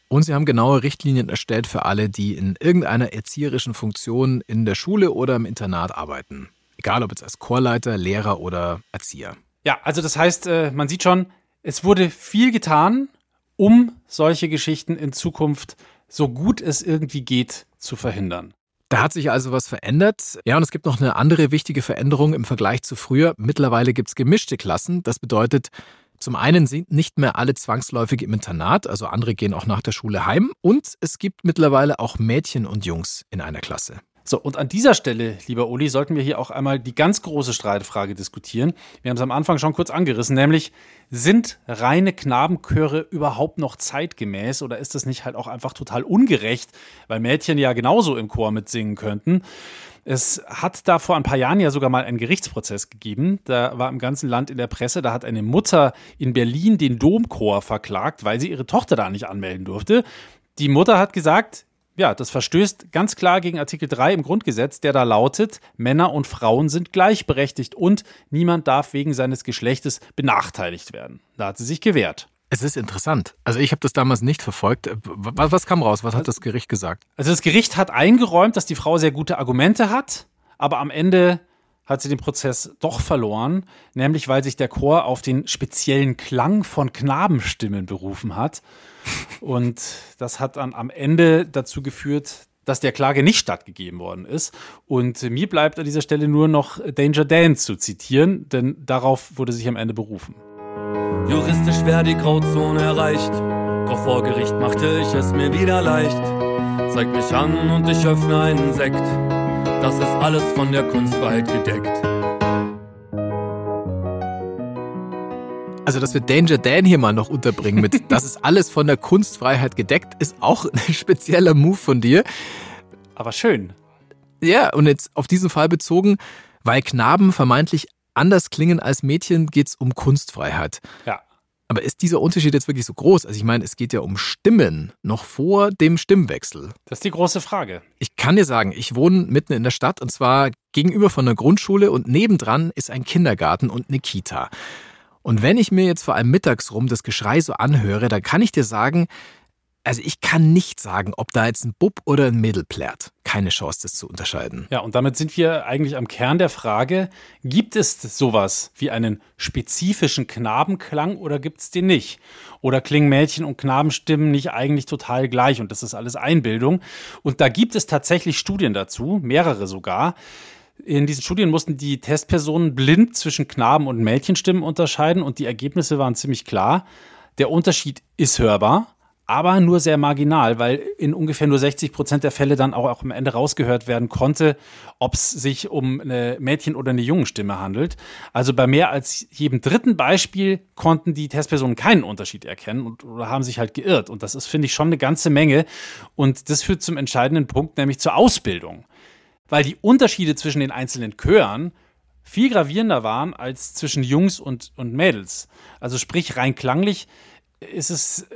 Und sie haben genaue Richtlinien erstellt für alle, die in irgendeiner erzieherischen Funktion in der Schule oder im Internat arbeiten. Egal ob jetzt als Chorleiter, Lehrer oder Erzieher. Ja, also das heißt, äh, man sieht schon, es wurde viel getan, um solche Geschichten in Zukunft so gut es irgendwie geht zu verhindern. Da hat sich also was verändert. Ja, und es gibt noch eine andere wichtige Veränderung im Vergleich zu früher. Mittlerweile gibt es gemischte Klassen. Das bedeutet, zum einen sind nicht mehr alle zwangsläufig im Internat, also andere gehen auch nach der Schule heim. Und es gibt mittlerweile auch Mädchen und Jungs in einer Klasse. So, und an dieser Stelle, lieber Uli, sollten wir hier auch einmal die ganz große Streitfrage diskutieren. Wir haben es am Anfang schon kurz angerissen, nämlich sind reine Knabenchöre überhaupt noch zeitgemäß oder ist das nicht halt auch einfach total ungerecht, weil Mädchen ja genauso im Chor mitsingen könnten? Es hat da vor ein paar Jahren ja sogar mal einen Gerichtsprozess gegeben. Da war im ganzen Land in der Presse, da hat eine Mutter in Berlin den Domchor verklagt, weil sie ihre Tochter da nicht anmelden durfte. Die Mutter hat gesagt, ja, das verstößt ganz klar gegen Artikel 3 im Grundgesetz, der da lautet, Männer und Frauen sind gleichberechtigt und niemand darf wegen seines Geschlechtes benachteiligt werden. Da hat sie sich gewehrt. Es ist interessant. Also ich habe das damals nicht verfolgt. Was, was kam raus? Was hat das Gericht gesagt? Also das Gericht hat eingeräumt, dass die Frau sehr gute Argumente hat, aber am Ende hat sie den Prozess doch verloren, nämlich weil sich der Chor auf den speziellen Klang von Knabenstimmen berufen hat. Und das hat dann am Ende dazu geführt, dass der Klage nicht stattgegeben worden ist. Und mir bleibt an dieser Stelle nur noch Danger Dan zu zitieren, denn darauf wurde sich am Ende berufen. Juristisch wäre die Grauzone erreicht, doch vor Gericht machte ich es mir wieder leicht. Zeig mich an und ich öffne einen Sekt. Das ist alles von der Kunstfreiheit gedeckt. Also, dass wir Danger Dan hier mal noch unterbringen mit (laughs) Das ist alles von der Kunstfreiheit gedeckt, ist auch ein (laughs) spezieller Move von dir. Aber schön. Ja, und jetzt auf diesen Fall bezogen, weil Knaben vermeintlich anders klingen als Mädchen, geht es um Kunstfreiheit. Ja. Aber ist dieser Unterschied jetzt wirklich so groß? Also ich meine, es geht ja um Stimmen noch vor dem Stimmwechsel. Das ist die große Frage. Ich kann dir sagen, ich wohne mitten in der Stadt und zwar gegenüber von einer Grundschule und nebendran ist ein Kindergarten und eine Kita. Und wenn ich mir jetzt vor allem mittags rum das Geschrei so anhöre, dann kann ich dir sagen, also ich kann nicht sagen, ob da jetzt ein Bub oder ein Mädel plärt. Keine Chance, das zu unterscheiden. Ja, und damit sind wir eigentlich am Kern der Frage, gibt es sowas wie einen spezifischen Knabenklang oder gibt es den nicht? Oder klingen Mädchen- und Knabenstimmen nicht eigentlich total gleich und das ist alles Einbildung? Und da gibt es tatsächlich Studien dazu, mehrere sogar. In diesen Studien mussten die Testpersonen blind zwischen Knaben- und Mädchenstimmen unterscheiden und die Ergebnisse waren ziemlich klar. Der Unterschied ist hörbar, aber nur sehr marginal, weil in ungefähr nur 60 Prozent der Fälle dann auch, auch am Ende rausgehört werden konnte, ob es sich um eine Mädchen- oder eine Jungenstimme handelt. Also bei mehr als jedem dritten Beispiel konnten die Testpersonen keinen Unterschied erkennen und oder haben sich halt geirrt. Und das ist, finde ich, schon eine ganze Menge. Und das führt zum entscheidenden Punkt, nämlich zur Ausbildung weil die Unterschiede zwischen den einzelnen Chören viel gravierender waren als zwischen Jungs und, und Mädels. Also sprich, rein klanglich ist es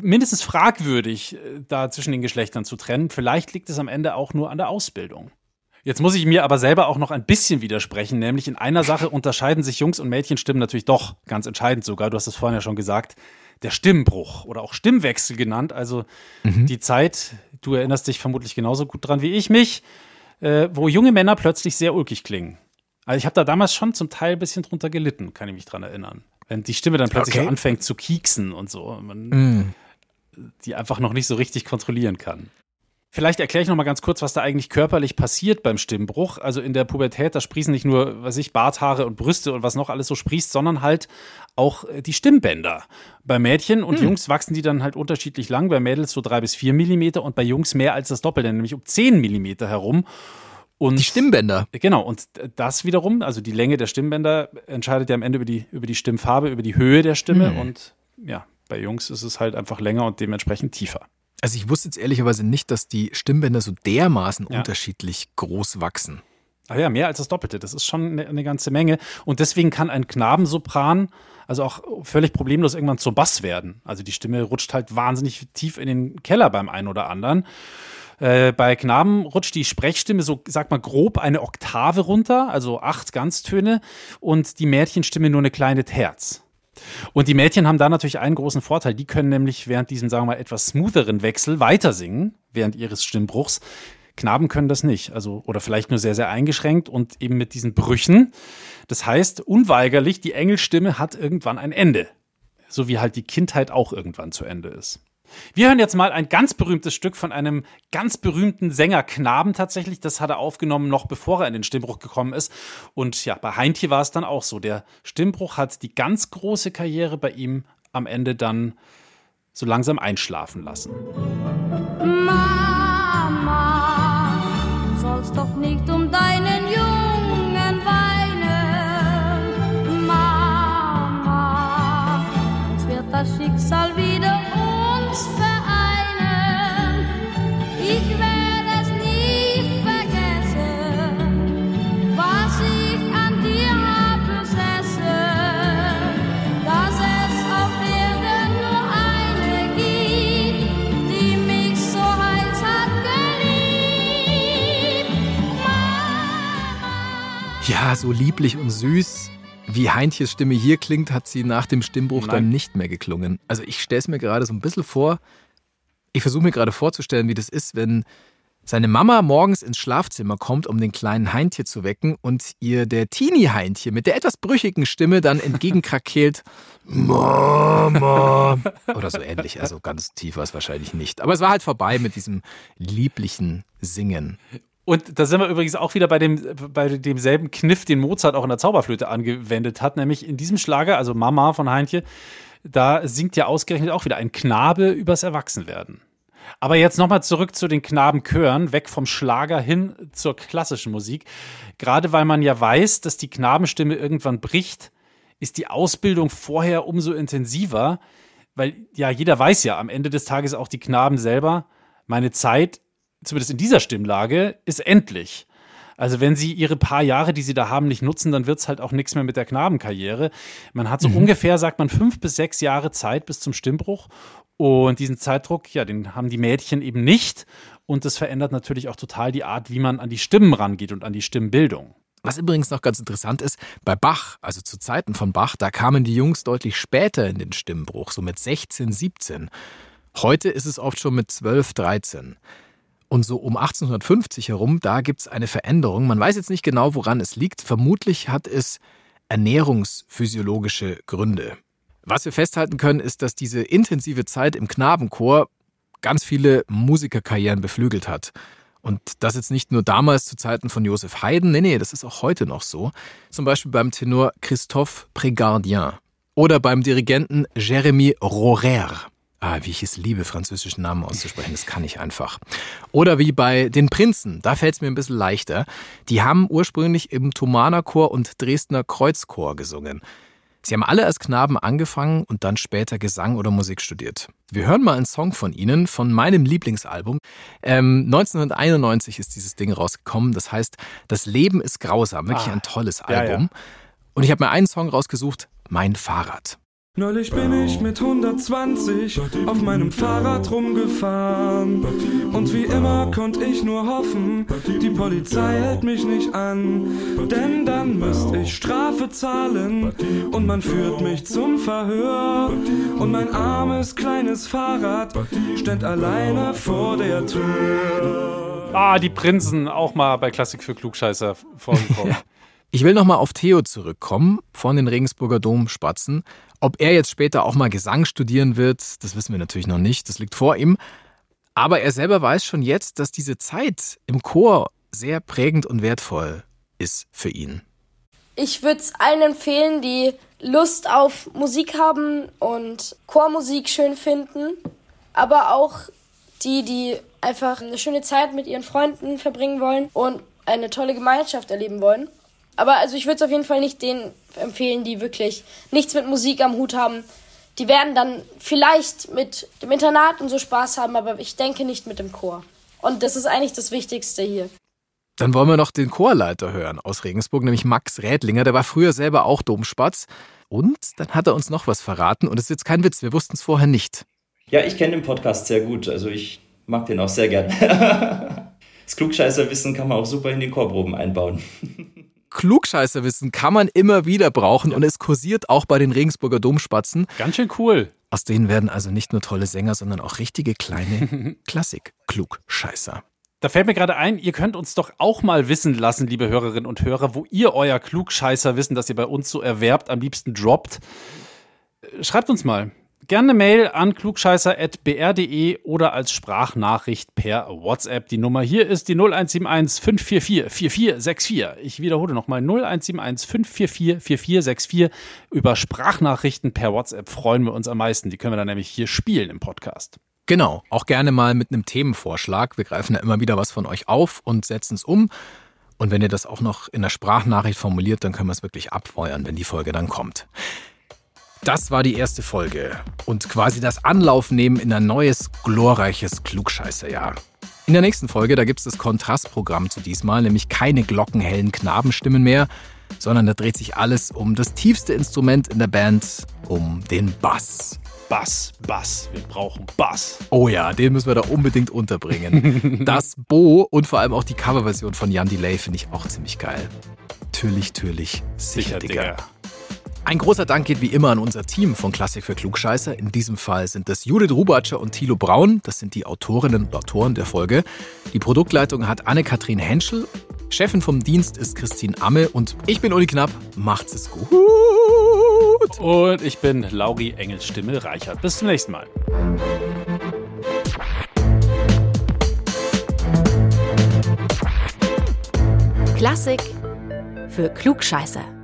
mindestens fragwürdig, da zwischen den Geschlechtern zu trennen. Vielleicht liegt es am Ende auch nur an der Ausbildung. Jetzt muss ich mir aber selber auch noch ein bisschen widersprechen, nämlich in einer Sache unterscheiden sich Jungs- und Mädchenstimmen natürlich doch ganz entscheidend sogar. Du hast es vorhin ja schon gesagt, der Stimmbruch oder auch Stimmwechsel genannt. Also mhm. die Zeit, du erinnerst dich vermutlich genauso gut dran wie ich mich, äh, wo junge Männer plötzlich sehr ulkig klingen. Also ich habe da damals schon zum Teil ein bisschen drunter gelitten, kann ich mich dran erinnern. Wenn die Stimme dann plötzlich okay. anfängt zu kieksen und so, man mm. die einfach noch nicht so richtig kontrollieren kann. Vielleicht erkläre ich noch mal ganz kurz, was da eigentlich körperlich passiert beim Stimmbruch. Also in der Pubertät, da sprießen nicht nur, was ich, Barthaare und Brüste und was noch alles so sprießt, sondern halt auch äh, die Stimmbänder. Bei Mädchen und hm. Jungs wachsen die dann halt unterschiedlich lang. Bei Mädels so drei bis vier Millimeter und bei Jungs mehr als das Doppelte, nämlich um zehn Millimeter herum. Und die Stimmbänder. Genau, und das wiederum, also die Länge der Stimmbänder, entscheidet ja am Ende über die, über die Stimmfarbe, über die Höhe der Stimme. Hm. Und ja, bei Jungs ist es halt einfach länger und dementsprechend tiefer. Also ich wusste jetzt ehrlicherweise nicht, dass die Stimmbänder so dermaßen ja. unterschiedlich groß wachsen. Ah ja, mehr als das Doppelte. Das ist schon eine, eine, ganze Menge. Und deswegen kann ein Knabensopran also auch völlig problemlos irgendwann zur Bass werden. Also die Stimme rutscht halt wahnsinnig tief in den Keller beim einen oder anderen. Äh, bei Knaben rutscht die Sprechstimme so, sag mal, grob eine Oktave runter, also acht Ganztöne, und die Mädchenstimme nur eine kleine Terz. Und die Mädchen haben da natürlich einen großen Vorteil. Die können nämlich während diesem, sagen wir mal, etwas smootheren Wechsel weiter singen, während ihres Stimmbruchs. Knaben können das nicht, also oder vielleicht nur sehr, sehr eingeschränkt und eben mit diesen Brüchen. Das heißt, unweigerlich, die Engelstimme hat irgendwann ein Ende. So wie halt die Kindheit auch irgendwann zu Ende ist. Wir hören jetzt mal ein ganz berühmtes Stück von einem ganz berühmten Sänger Knaben tatsächlich. Das hat er aufgenommen, noch bevor er in den Stimmbruch gekommen ist. Und ja, bei Heintje war es dann auch so. Der Stimmbruch hat die ganz große Karriere bei ihm am Ende dann so langsam einschlafen lassen. Mama, Ja, so lieblich und süß. Wie Heintjes Stimme hier klingt, hat sie nach dem Stimmbruch Nein. dann nicht mehr geklungen. Also ich stelle es mir gerade so ein bisschen vor, ich versuche mir gerade vorzustellen, wie das ist, wenn seine Mama morgens ins Schlafzimmer kommt, um den kleinen Heintje zu wecken und ihr der Teenie-Heintje mit der etwas brüchigen Stimme dann entgegenkrakeelt, (laughs) Mama. Oder so ähnlich. Also ganz tief war es wahrscheinlich nicht. Aber es war halt vorbei mit diesem lieblichen Singen. Und da sind wir übrigens auch wieder bei, dem, bei demselben Kniff, den Mozart auch in der Zauberflöte angewendet hat, nämlich in diesem Schlager, also Mama von Heintje, da singt ja ausgerechnet auch wieder ein Knabe übers Erwachsenwerden. Aber jetzt nochmal zurück zu den Knabenchören, weg vom Schlager hin zur klassischen Musik. Gerade weil man ja weiß, dass die Knabenstimme irgendwann bricht, ist die Ausbildung vorher umso intensiver, weil ja jeder weiß ja am Ende des Tages auch die Knaben selber, meine Zeit, zumindest in dieser Stimmlage, ist endlich. Also wenn sie ihre paar Jahre, die sie da haben, nicht nutzen, dann wird es halt auch nichts mehr mit der Knabenkarriere. Man hat so mhm. ungefähr, sagt man, fünf bis sechs Jahre Zeit bis zum Stimmbruch. Und diesen Zeitdruck, ja, den haben die Mädchen eben nicht. Und das verändert natürlich auch total die Art, wie man an die Stimmen rangeht und an die Stimmbildung. Was übrigens noch ganz interessant ist, bei Bach, also zu Zeiten von Bach, da kamen die Jungs deutlich später in den Stimmbruch, so mit 16, 17. Heute ist es oft schon mit 12, 13. Und so um 1850 herum, da gibt es eine Veränderung. Man weiß jetzt nicht genau, woran es liegt. Vermutlich hat es ernährungsphysiologische Gründe. Was wir festhalten können, ist, dass diese intensive Zeit im Knabenchor ganz viele Musikerkarrieren beflügelt hat. Und das jetzt nicht nur damals zu Zeiten von Joseph Haydn, nee, nee, das ist auch heute noch so. Zum Beispiel beim Tenor Christophe Prégardien oder beim Dirigenten Jérémy Rorer. Ah, wie ich es liebe, französischen Namen auszusprechen, das kann ich einfach. Oder wie bei den Prinzen, da fällt es mir ein bisschen leichter. Die haben ursprünglich im Thomaner Chor und Dresdner Kreuzchor gesungen. Sie haben alle als Knaben angefangen und dann später Gesang oder Musik studiert. Wir hören mal einen Song von ihnen, von meinem Lieblingsalbum. Ähm, 1991 ist dieses Ding rausgekommen. Das heißt, Das Leben ist grausam. Wirklich ah, ein tolles Album. Ja, ja. Und ich habe mir einen Song rausgesucht, Mein Fahrrad. Neulich bin ich mit 120 auf meinem Fahrrad rumgefahren. Und wie immer konnte ich nur hoffen, die Polizei hält mich nicht an. Denn dann müsste ich Strafe zahlen und man führt mich zum Verhör. Und mein armes kleines Fahrrad steht alleine vor der Tür. Ah, die Prinzen auch mal bei Klassik für Klugscheißer vorgekommen. (laughs) Ich will nochmal auf Theo zurückkommen von den Regensburger Domspatzen. Ob er jetzt später auch mal Gesang studieren wird, das wissen wir natürlich noch nicht. Das liegt vor ihm. Aber er selber weiß schon jetzt, dass diese Zeit im Chor sehr prägend und wertvoll ist für ihn. Ich würde es allen empfehlen, die Lust auf Musik haben und Chormusik schön finden, aber auch die, die einfach eine schöne Zeit mit ihren Freunden verbringen wollen und eine tolle Gemeinschaft erleben wollen. Aber also ich würde es auf jeden Fall nicht denen empfehlen, die wirklich nichts mit Musik am Hut haben. Die werden dann vielleicht mit dem Internat und so Spaß haben, aber ich denke nicht mit dem Chor. Und das ist eigentlich das Wichtigste hier. Dann wollen wir noch den Chorleiter hören aus Regensburg, nämlich Max Rädlinger. Der war früher selber auch Domspatz. Und dann hat er uns noch was verraten. Und es ist jetzt kein Witz, wir wussten es vorher nicht. Ja, ich kenne den Podcast sehr gut. Also ich mag den auch sehr gern. (laughs) das Klugscheißerwissen kann man auch super in die Chorproben einbauen. (laughs) Klugscheißerwissen kann man immer wieder brauchen ja. und es kursiert auch bei den Regensburger Domspatzen. Ganz schön cool. Aus denen werden also nicht nur tolle Sänger, sondern auch richtige kleine (laughs) Klassik-Klugscheißer. Da fällt mir gerade ein, ihr könnt uns doch auch mal wissen lassen, liebe Hörerinnen und Hörer, wo ihr euer Klugscheißer-Wissen, das ihr bei uns so erwerbt, am liebsten droppt. Schreibt uns mal. Gerne Mail an klugscheißer.br.de oder als Sprachnachricht per WhatsApp. Die Nummer hier ist die 0171 544 4464. Ich wiederhole nochmal 0171 544 4464. Über Sprachnachrichten per WhatsApp freuen wir uns am meisten. Die können wir dann nämlich hier spielen im Podcast. Genau, auch gerne mal mit einem Themenvorschlag. Wir greifen ja immer wieder was von euch auf und setzen es um. Und wenn ihr das auch noch in der Sprachnachricht formuliert, dann können wir es wirklich abfeuern, wenn die Folge dann kommt. Das war die erste Folge und quasi das Anlaufnehmen in ein neues, glorreiches Klugscheißerjahr. In der nächsten Folge, da gibt es das Kontrastprogramm zu diesmal, nämlich keine glockenhellen Knabenstimmen mehr, sondern da dreht sich alles um das tiefste Instrument in der Band, um den Bass. Bass, Bass, wir brauchen Bass. Oh ja, den müssen wir da unbedingt unterbringen. (laughs) das Bo und vor allem auch die Coverversion von Jan Delay finde ich auch ziemlich geil. Türlich, türlich, sicher, sicher Digga. Digga. Ein großer Dank geht wie immer an unser Team von Klassik für Klugscheißer. In diesem Fall sind das Judith Rubatscher und Thilo Braun. Das sind die Autorinnen und Autoren der Folge. Die Produktleitung hat Anne-Kathrin Henschel. Chefin vom Dienst ist Christine Amme und ich bin Uli Knapp. Macht's es gut. Und ich bin Lauri Engels Stimme Reichert. Bis zum nächsten Mal. Klassik für Klugscheißer.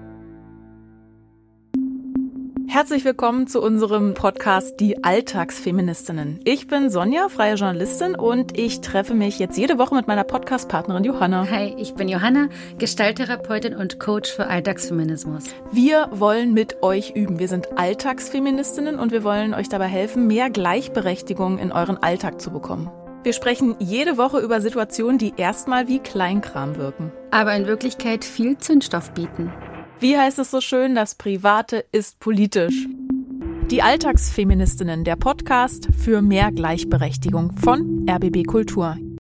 Herzlich willkommen zu unserem Podcast Die Alltagsfeministinnen. Ich bin Sonja, freie Journalistin und ich treffe mich jetzt jede Woche mit meiner Podcastpartnerin Johanna. Hi, ich bin Johanna, Gestalttherapeutin und Coach für Alltagsfeminismus. Wir wollen mit euch üben. Wir sind Alltagsfeministinnen und wir wollen euch dabei helfen, mehr Gleichberechtigung in euren Alltag zu bekommen. Wir sprechen jede Woche über Situationen, die erstmal wie Kleinkram wirken. Aber in Wirklichkeit viel Zündstoff bieten. Wie heißt es so schön, das Private ist politisch. Die Alltagsfeministinnen, der Podcast für mehr Gleichberechtigung von RBB Kultur.